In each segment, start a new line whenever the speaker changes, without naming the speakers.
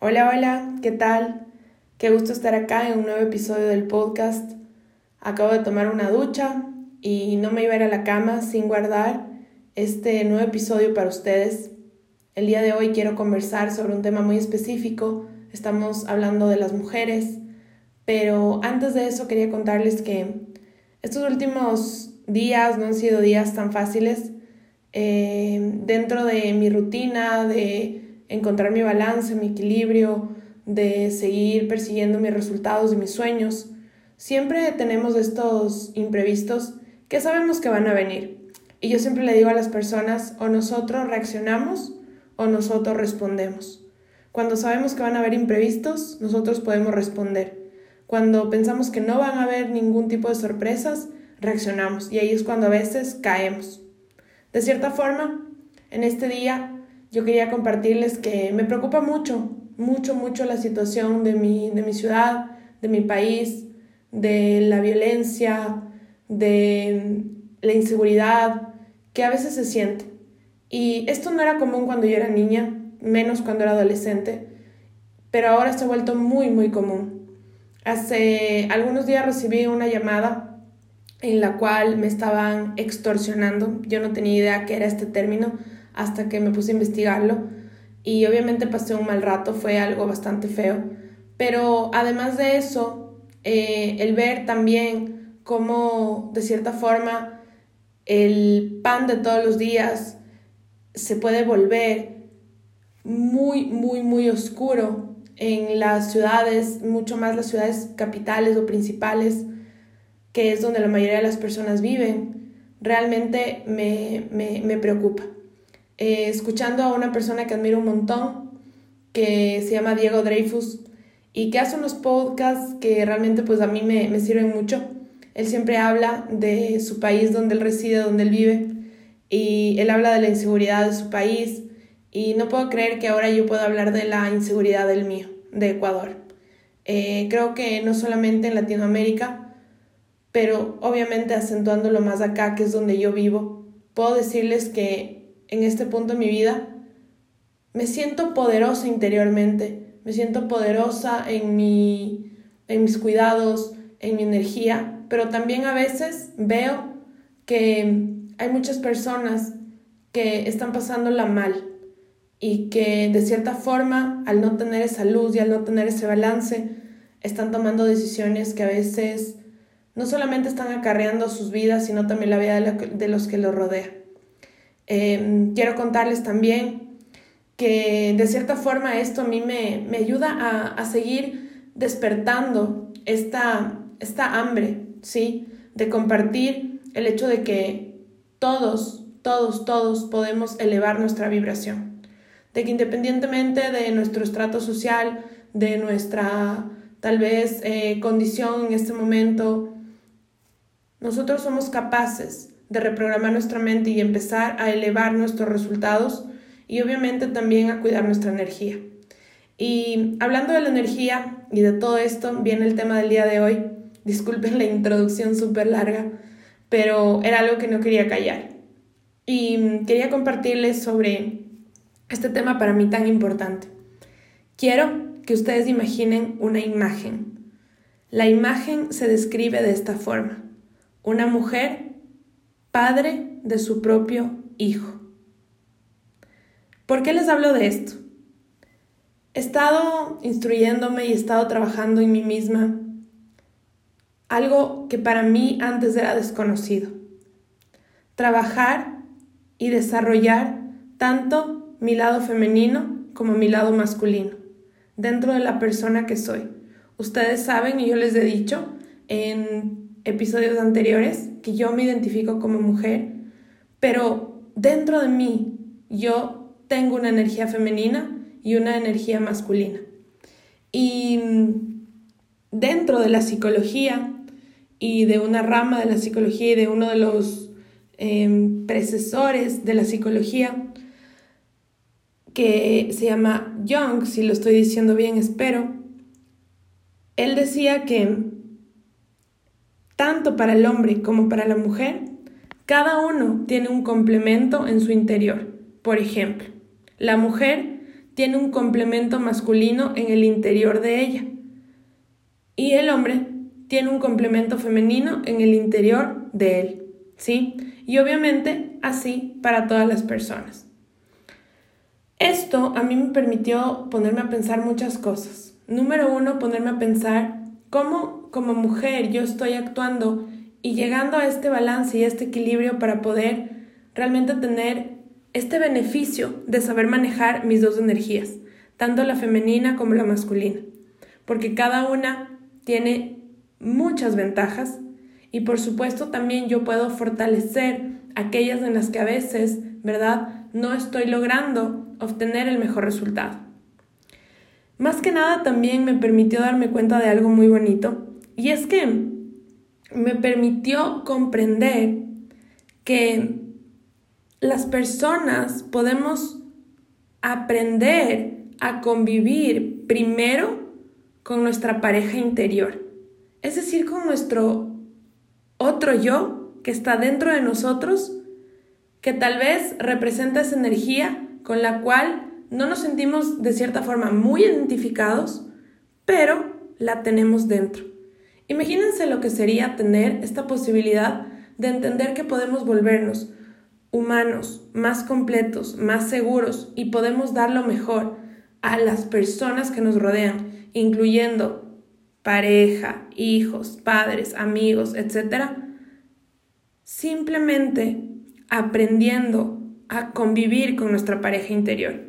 Hola, hola, ¿qué tal? Qué gusto estar acá en un nuevo episodio del podcast. Acabo de tomar una ducha y no me iba a ir a la cama sin guardar este nuevo episodio para ustedes. El día de hoy quiero conversar sobre un tema muy específico. Estamos hablando de las mujeres, pero antes de eso quería contarles que estos últimos días no han sido días tan fáciles. Eh, dentro de mi rutina, de encontrar mi balance, mi equilibrio, de seguir persiguiendo mis resultados y mis sueños. Siempre tenemos estos imprevistos que sabemos que van a venir. Y yo siempre le digo a las personas, o nosotros reaccionamos o nosotros respondemos. Cuando sabemos que van a haber imprevistos, nosotros podemos responder. Cuando pensamos que no van a haber ningún tipo de sorpresas, reaccionamos. Y ahí es cuando a veces caemos. De cierta forma, en este día yo quería compartirles que me preocupa mucho, mucho, mucho la situación de mi, de mi ciudad, de mi país, de la violencia, de la inseguridad que a veces se siente. Y esto no era común cuando yo era niña, menos cuando era adolescente, pero ahora se ha vuelto muy, muy común. Hace algunos días recibí una llamada en la cual me estaban extorsionando. Yo no tenía idea qué era este término hasta que me puse a investigarlo y obviamente pasé un mal rato, fue algo bastante feo. Pero además de eso, eh, el ver también cómo de cierta forma el pan de todos los días se puede volver muy, muy, muy oscuro en las ciudades, mucho más las ciudades capitales o principales, que es donde la mayoría de las personas viven, realmente me, me, me preocupa. Eh, escuchando a una persona que admiro un montón, que se llama Diego Dreyfus, y que hace unos podcasts que realmente pues a mí me, me sirven mucho. Él siempre habla de su país donde él reside, donde él vive, y él habla de la inseguridad de su país, y no puedo creer que ahora yo pueda hablar de la inseguridad del mío, de Ecuador. Eh, creo que no solamente en Latinoamérica, pero obviamente acentuándolo más acá, que es donde yo vivo, puedo decirles que en este punto de mi vida, me siento poderosa interiormente, me siento poderosa en, mi, en mis cuidados, en mi energía, pero también a veces veo que hay muchas personas que están pasándola mal y que de cierta forma, al no tener esa luz y al no tener ese balance, están tomando decisiones que a veces no solamente están acarreando sus vidas, sino también la vida de, los que los rodean. Em, quiero contarles también que de cierta forma esto a mí me, ayuda a, seguir despertando esta, esta hambre, ¿sí? De compartir el hecho de que todos, todos, todos podemos elevar nuestra vibración. De que independientemente de nuestro estrato social, de nuestra tal vez eh, condición en este momento, nosotros somos capaces de reprogramar nuestra mente y empezar a elevar nuestros resultados y obviamente también a cuidar nuestra energía. Y hablando de la energía y de todo esto, viene el tema del día de hoy. Disculpen la introducción súper larga, pero era algo que no quería callar. Y quería compartirles sobre este tema para mí tan importante. Quiero que ustedes imaginen una imagen. La imagen se describe de esta forma. Una mujer padre de su propio hijo. ¿Por qué les hablo de esto? He estado instruyéndome y he estado trabajando en mí misma algo que para mí antes era desconocido. Trabajar y desarrollar tanto mi lado femenino como mi lado masculino dentro de la persona que soy. Ustedes saben y yo les he dicho en episodios anteriores que yo me identifico como mujer, pero dentro de mí yo tengo una energía femenina y una energía masculina. Y dentro de la psicología y de una rama de la psicología y de uno de los em, precesores de la psicología, que se llama Jung, si lo estoy diciendo bien, espero, él decía que tanto para el hombre como para la mujer, cada uno tiene un complemento en su interior. Por ejemplo, la mujer tiene un complemento masculino en el interior de ella. Y el hombre tiene un complemento femenino en el interior de él. ¿Sí? Y obviamente así para todas las personas. Esto a mí me permitió ponerme a pensar muchas cosas. Número uno, ponerme a pensar cómo como mujer yo estoy actuando y llegando a este balance y este equilibrio para poder realmente tener este beneficio de saber manejar mis dos energías, tanto la femenina como la masculina, porque cada una tiene muchas ventajas y por supuesto también yo puedo fortalecer aquellas en las que a veces, ¿verdad? No estoy logrando obtener el mejor resultado. Más que nada también me permitió darme cuenta de algo muy bonito y es que me permitió comprender que las personas podemos aprender a convivir primero con nuestra pareja interior, es decir, con nuestro otro yo que está dentro de nosotros, que tal vez representa esa energía con la cual no nos sentimos de cierta forma muy identificados, pero la tenemos dentro. Imagínense lo que sería tener esta posibilidad de entender que podemos volvernos humanos, más completos, más seguros y podemos dar lo mejor a las personas que nos rodean, incluyendo pareja, hijos, padres, amigos, etc. Simplemente aprendiendo a convivir con nuestra pareja interior.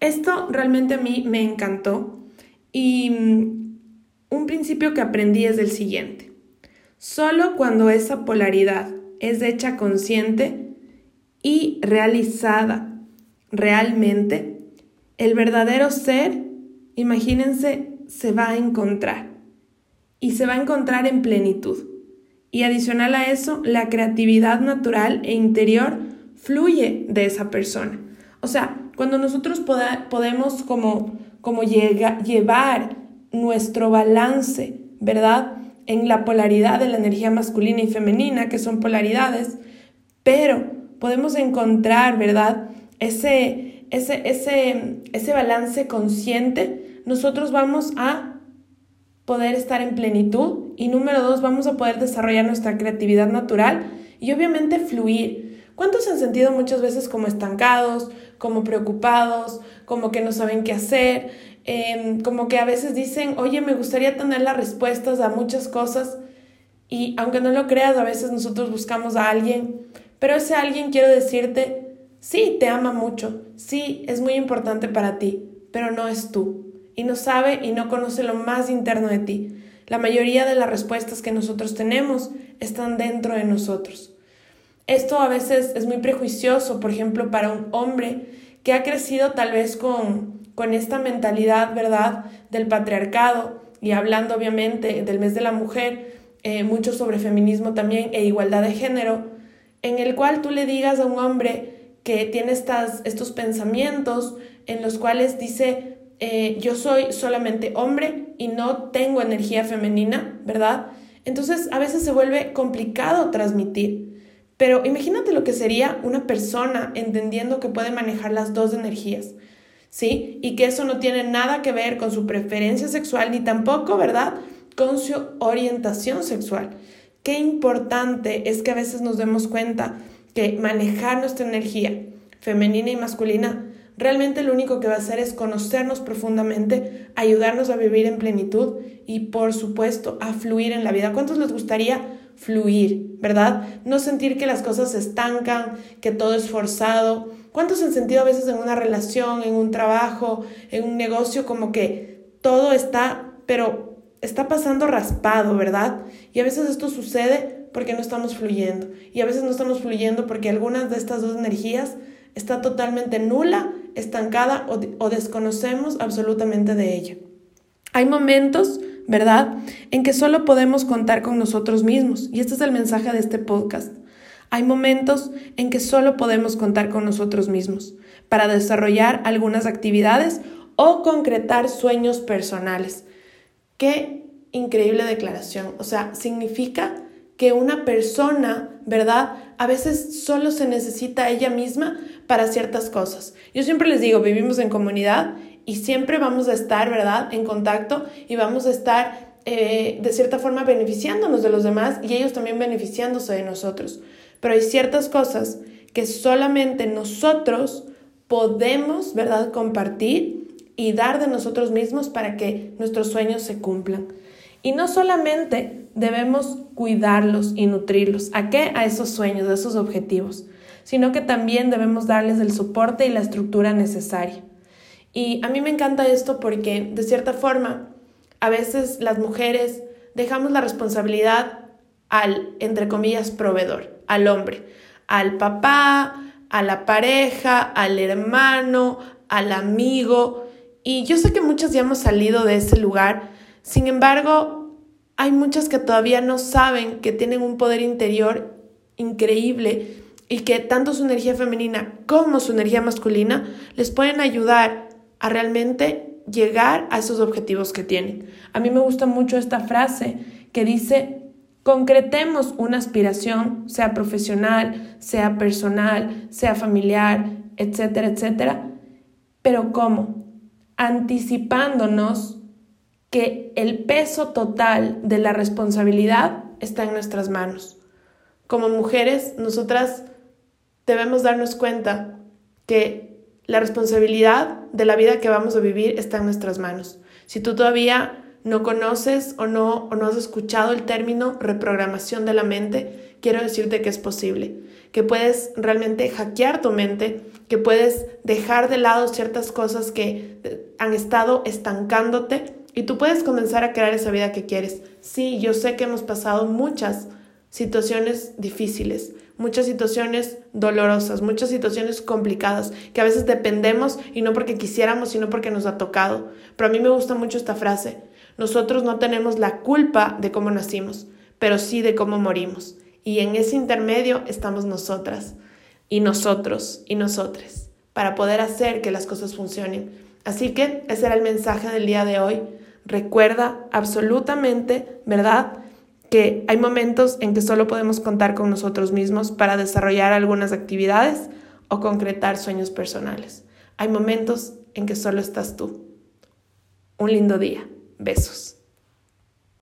Esto realmente a mí me encantó y mm, un principio que aprendí es el siguiente. Solo cuando esa polaridad es hecha consciente, y realizada realmente, el verdadero ser, imagínense, se va a encontrar y se va a encontrar en plenitud. Y adicional a eso, la creatividad natural e interior fluye de esa persona. O sea, cuando nosotros podemos como, como llevar nuestro balance, ¿verdad? En la polaridad de la energía masculina y femenina, que son polaridades, pero podemos encontrar, ¿verdad? Ese, ese, ese, ese balance consciente, nosotros vamos a poder estar en plenitud y número dos, vamos a poder desarrollar nuestra creatividad natural y obviamente fluir. ¿Cuántos se han sentido muchas veces como estancados, como preocupados, como que no saben qué hacer, em, como que a veces dicen, oye, me gustaría tener las respuestas a muchas cosas y aunque no lo creas, a veces nosotros buscamos a alguien pero ese alguien quiero decirte, sí, te ama mucho, sí, es muy importante para ti, pero no es tú. Y no sabe y no conoce lo más interno de ti. La mayoría de las respuestas que nosotros tenemos están dentro de nosotros. Esto a veces es muy prejuicioso, por ejemplo, para un hombre que ha crecido tal vez con, con esta mentalidad, ¿verdad?, del patriarcado y hablando obviamente del mes de la mujer, eh, mucho sobre feminismo también e igualdad de género, en el cual tú le digas a un hombre que tiene estas, estos pensamientos en los cuales dice, eh, yo soy solamente hombre y no tengo energía femenina, ¿verdad? Entonces a veces se vuelve complicado transmitir. Pero imagínate lo que sería una persona entendiendo que puede manejar las dos energías, ¿sí? Y que eso no tiene nada que ver con su preferencia sexual ni tampoco, ¿verdad? Con su orientación sexual. Qué importante es que a veces nos demos cuenta que manejar nuestra energía femenina y masculina realmente lo único que va a hacer es conocernos profundamente, ayudarnos a vivir en plenitud y por supuesto a fluir en la vida. ¿Cuántos les gustaría fluir, verdad? No sentir que las cosas se estancan, que todo es forzado. ¿Cuántos han sentido a veces en una relación, en un trabajo, en un negocio como que todo está, pero está pasando raspado, ¿verdad? Y a veces esto sucede porque no estamos fluyendo. Y a veces no estamos fluyendo porque algunas de estas dos energías está totalmente nula, estancada o, desconocemos absolutamente de ella. Hay momentos, ¿verdad?, en que solo podemos contar con nosotros mismos. Y este es el mensaje de este podcast. Hay momentos en que solo podemos contar con nosotros mismos para desarrollar algunas actividades o concretar sueños personales. Qué increíble declaración. O sea, significa que una persona ¿verdad? A veces solo se necesita ella misma para ciertas cosas. Yo siempre les digo, vivimos en comunidad y siempre vamos a estar, ¿verdad?, en contacto y vamos a estar eh, de cierta forma beneficiándonos de los demás y ellos también beneficiándose de nosotros. Pero hay ciertas cosas que solamente nosotros podemos, ¿verdad?, compartir y dar de nosotros mismos para que nuestros sueños se cumplan. Y no solamente debemos cuidarlos y nutrirlos, ¿a qué? A esos sueños, a esos objetivos, sino que también debemos darles el soporte y la estructura necesaria. Y a mí me encanta esto porque, de cierta forma, a veces las mujeres dejamos la responsabilidad al, entre comillas, proveedor, al hombre, al papá, a la pareja, al hermano, al amigo. Y yo sé que muchas ya hemos salido de ese lugar, sin embargo, hay muchas que todavía no saben que tienen un poder interior increíble y que tanto su energía femenina como su energía masculina les pueden ayudar a realmente llegar a esos objetivos que tienen. A mí me gusta mucho esta frase que dice, concretemos una aspiración, sea profesional, sea personal, sea familiar, etcétera, etcétera. Pero ¿cómo? Anticipándonos que el peso total de la responsabilidad está en nuestras manos. Como mujeres, nosotras debemos darnos cuenta que la responsabilidad de la vida que vamos a vivir está en nuestras manos. Si tú todavía no conoces o no, o no has escuchado el término reprogramación de la mente, quiero decirte que es posible, que puedes realmente hackear tu mente, que puedes dejar de lado ciertas cosas que eh, han estado estancándote y tú puedes comenzar a crear esa vida que quieres. Sí, yo sé que hemos pasado muchas situaciones difíciles, muchas situaciones dolorosas, muchas situaciones complicadas, que a veces dependemos y no porque quisiéramos, sino porque nos ha tocado. Pero a mí me gusta mucho esta frase. Nosotros no tenemos la culpa de cómo nacimos, pero sí de cómo morimos. Y en ese intermedio estamos nosotras y nosotros y nosotres para poder hacer que las cosas funcionen. Así que ese era el mensaje del día de hoy. Recuerda absolutamente, ¿verdad? Hay momentos en que solo podemos contar con nosotros mismos para desarrollar algunas actividades o concretar sueños personales. Hay momentos en que solo estás tú. Un lindo día. Besos.